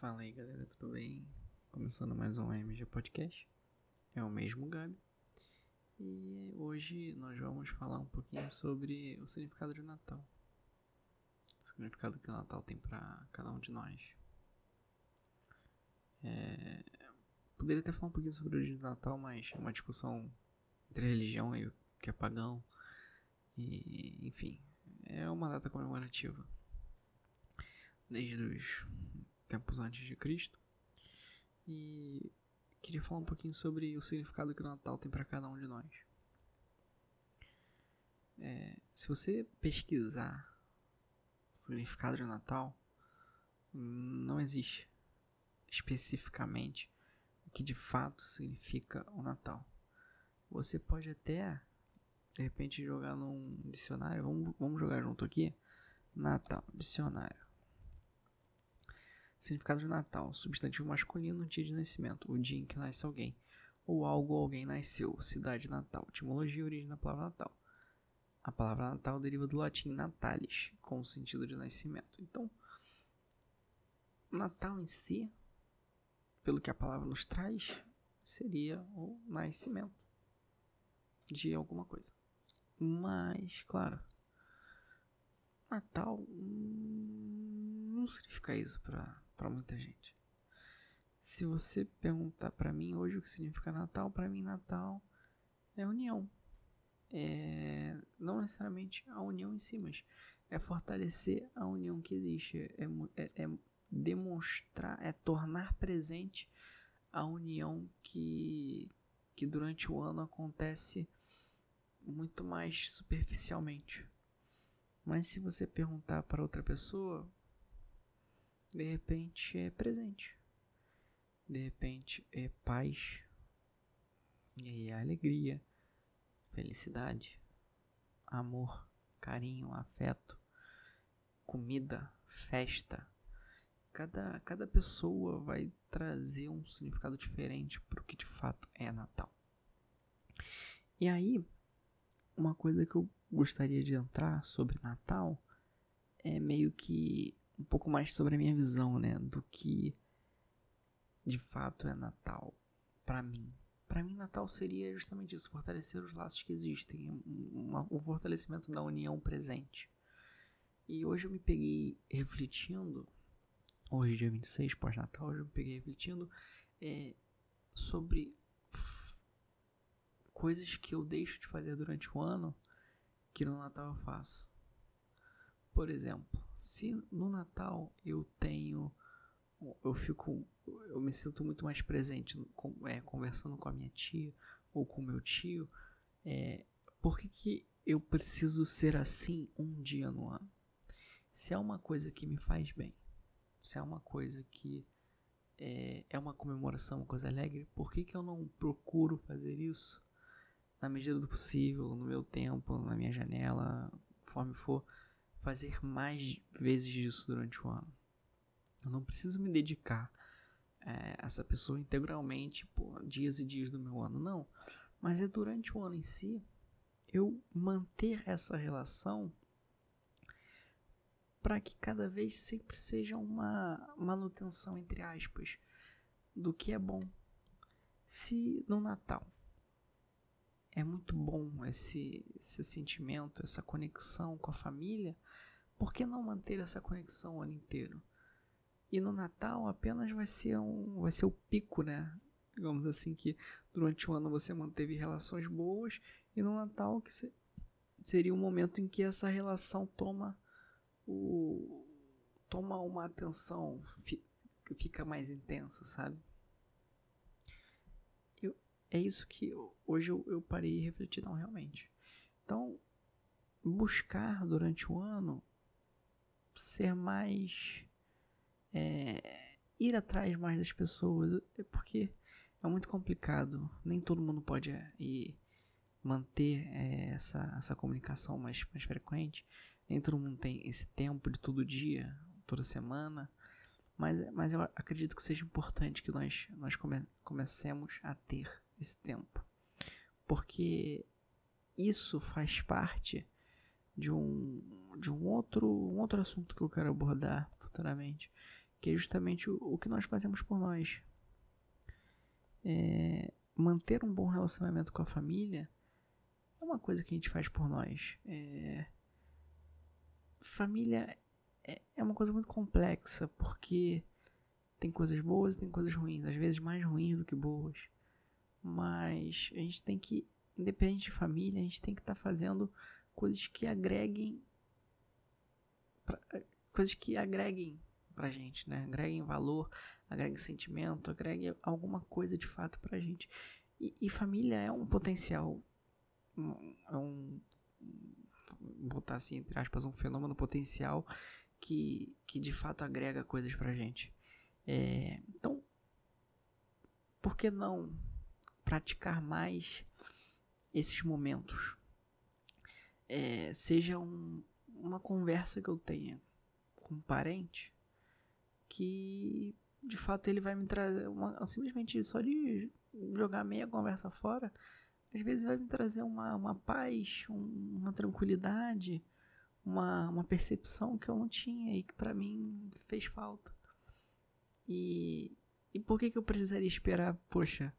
Fala aí galera, tudo bem? Começando mais um MG Podcast. É o mesmo Gabi. E hoje nós vamos falar um pouquinho sobre o significado de Natal. O significado que o Natal tem para cada um de nós. É... Poderia até falar um pouquinho sobre o dia de Natal, mas é uma discussão entre religião e o que é pagão. E, enfim, é uma data comemorativa. Desde os tempos antes de Cristo. E queria falar um pouquinho sobre o significado que o Natal tem para cada um de nós. É, se você pesquisar o significado de Natal, não existe especificamente o que de fato significa o Natal. Você pode até, de repente, jogar num dicionário. Vamos, vamos jogar junto aqui. Natal, dicionário. Significado de Natal: substantivo masculino, dia de nascimento, o dia em que nasce alguém, ou algo ou alguém nasceu, cidade natal. Etimologia e origem da palavra Natal. A palavra Natal deriva do latim natalis, com o sentido de nascimento. Então, Natal em si, pelo que a palavra nos traz, seria o nascimento de alguma coisa. Mas, claro, Natal não significa isso para para muita gente. Se você perguntar para mim hoje o que significa Natal, para mim Natal é união. É, não necessariamente a união em si, mas é fortalecer a união que existe, é, é, é demonstrar, é tornar presente a união que, que durante o ano acontece muito mais superficialmente. Mas se você perguntar para outra pessoa, de repente é presente. De repente é paz. E aí é alegria, felicidade, amor, carinho, afeto, comida, festa. Cada, cada pessoa vai trazer um significado diferente para o que de fato é Natal. E aí, uma coisa que eu gostaria de entrar sobre Natal é meio que um pouco mais sobre a minha visão, né, do que de fato é Natal para mim. Para mim, Natal seria justamente isso, fortalecer os laços que existem, o fortalecimento da união presente. E hoje eu me peguei refletindo, hoje dia 26, pós-Natal, hoje eu me peguei refletindo é, sobre coisas que eu deixo de fazer durante o ano que no Natal eu faço. Por exemplo, se no Natal eu tenho. Eu fico. Eu me sinto muito mais presente é, conversando com a minha tia ou com meu tio. É, por que, que eu preciso ser assim um dia no ano? Se é uma coisa que me faz bem, se é uma coisa que é, é uma comemoração, uma coisa alegre, por que, que eu não procuro fazer isso na medida do possível, no meu tempo, na minha janela, conforme for? Fazer mais vezes disso durante o ano. Eu não preciso me dedicar é, a essa pessoa integralmente por dias e dias do meu ano, não. Mas é durante o ano em si eu manter essa relação para que cada vez sempre seja uma manutenção, entre aspas, do que é bom. Se no Natal é muito bom esse, esse sentimento, essa conexão com a família, por que não manter essa conexão o ano inteiro? E no Natal apenas vai ser um, vai ser o pico, né? Digamos assim que durante o ano você manteve relações boas e no Natal que se, seria o um momento em que essa relação toma o toma uma atenção fi, fica mais intensa, sabe? Eu, é isso que eu, hoje eu, eu parei e refleti não realmente. Então buscar durante o ano ser mais. É, ir atrás mais das pessoas, é porque é muito complicado. Nem todo mundo pode é, ir manter é, essa, essa comunicação mais, mais frequente. Nem todo mundo tem esse tempo de todo dia, toda semana. Mas, mas eu acredito que seja importante que nós, nós come, comecemos a ter esse tempo. Porque isso faz parte de um, de um outro, um outro assunto que eu quero abordar futuramente, que é justamente o, o que nós fazemos por nós. É, manter um bom relacionamento com a família é uma coisa que a gente faz por nós. É, família é, é uma coisa muito complexa, porque tem coisas boas e tem coisas ruins, às vezes mais ruins do que boas. Mas a gente tem que, independente de família, a gente tem que estar tá fazendo coisas que agreguem pra, coisas que agreguem pra gente, né? Agreguem valor, agreguem sentimento, agreguem alguma coisa de fato pra gente. E, e família é um potencial, é um, botar assim, entre aspas, um fenômeno potencial que, que de fato agrega coisas pra gente. É, então, por que não praticar mais esses momentos? É, seja um, uma conversa que eu tenha com um parente que de fato ele vai me trazer uma, simplesmente só de jogar meia conversa fora às vezes vai me trazer uma, uma paz um, uma tranquilidade uma, uma percepção que eu não tinha e que para mim fez falta e, e por que, que eu precisaria esperar, poxa,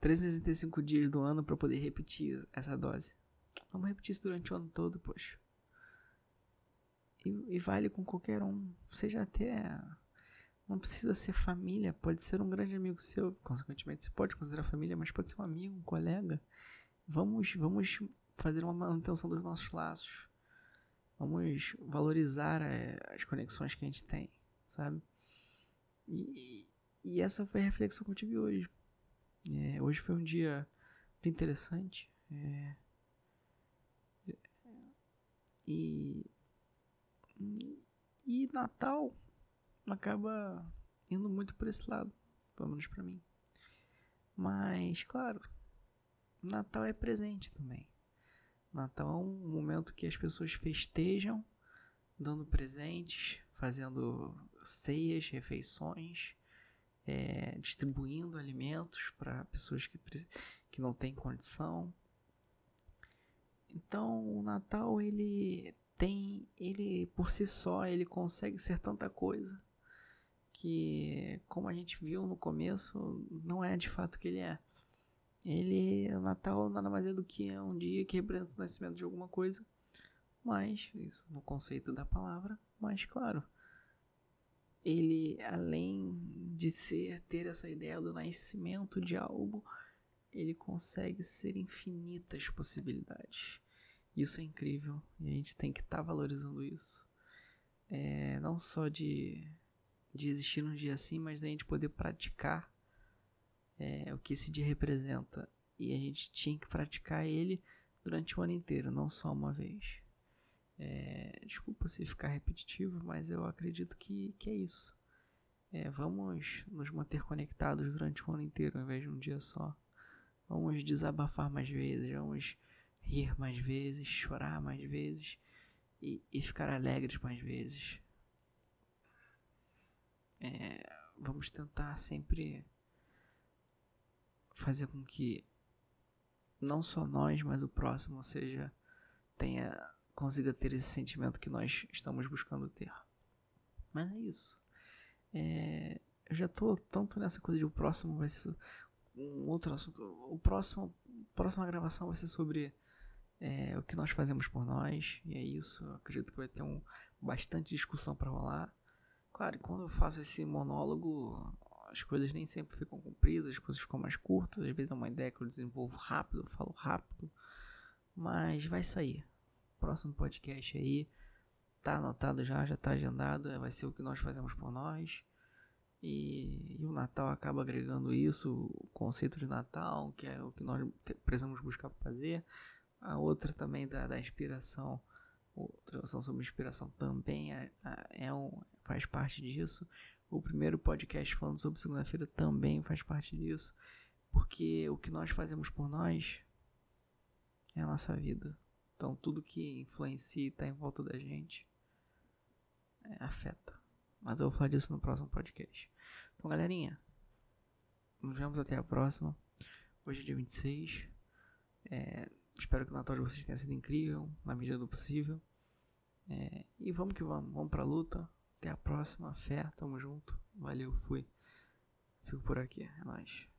365 dias do ano para poder repetir essa dose? Vamos repetir isso durante o ano todo, poxa. E, e vale com qualquer um, seja até. Não precisa ser família, pode ser um grande amigo seu. Consequentemente, você pode considerar família, mas pode ser um amigo, um colega. Vamos, vamos fazer uma manutenção dos nossos laços. Vamos valorizar é, as conexões que a gente tem, sabe? E, e essa foi a reflexão que eu tive hoje. É, hoje foi um dia interessante. É, e, e Natal acaba indo muito por esse lado, pelo menos pra mim. Mas, claro, Natal é presente também. Natal é um momento que as pessoas festejam, dando presentes, fazendo ceias, refeições, é, distribuindo alimentos para pessoas que, que não têm condição. Então o Natal ele tem, ele por si só ele consegue ser tanta coisa que, como a gente viu no começo, não é de fato que ele é. Ele, o Natal nada mais é do que um dia que representa o nascimento de alguma coisa, mas isso no conceito da palavra, mas claro, ele além de ser ter essa ideia do nascimento de algo, ele consegue ser infinitas possibilidades. Isso é incrível e a gente tem que estar tá valorizando isso. É, não só de, de existir num dia assim, mas da gente poder praticar é, o que esse dia representa. E a gente tinha que praticar ele durante o ano inteiro, não só uma vez. É, desculpa se ficar repetitivo, mas eu acredito que, que é isso. É, vamos nos manter conectados durante o ano inteiro, ao invés de um dia só. Vamos desabafar mais vezes, vamos rir mais vezes, chorar mais vezes e, e ficar alegres mais vezes. É, vamos tentar sempre fazer com que não só nós, mas o próximo seja tenha consiga ter esse sentimento que nós estamos buscando ter. Mas é isso. É, eu já tô tanto nessa coisa de o próximo vai ser um outro assunto. O próximo, próxima gravação vai ser sobre é, o que nós fazemos por nós. E é isso. Eu acredito que vai ter um, bastante discussão para rolar. Claro, quando eu faço esse monólogo, as coisas nem sempre ficam compridas, as coisas ficam mais curtas. Às vezes é uma ideia que eu desenvolvo rápido, eu falo rápido. Mas vai sair próximo podcast aí. Tá anotado já, já tá agendado. É, vai ser o que nós fazemos por nós. E, e, o Natal acaba agregando isso, o conceito de Natal, que é o que nós precisamos buscar fazer. A outra também da, da inspiração, outra noção sobre inspiração também é, é um, faz parte disso. O primeiro podcast falando sobre segunda-feira também faz parte disso. Porque o que nós fazemos por nós é a nossa vida. Então tudo que influencia e tá em volta da gente é, afeta. Mas eu vou falar disso no próximo podcast. Então galerinha, nos vemos até a próxima. Hoje é dia 26. É, espero que o Natal de vocês tenha sido incrível, na medida do possível. É, e vamos que vamos, vamos pra luta. Até a próxima. Fé, tamo junto. Valeu, fui. Fico por aqui. É nóis.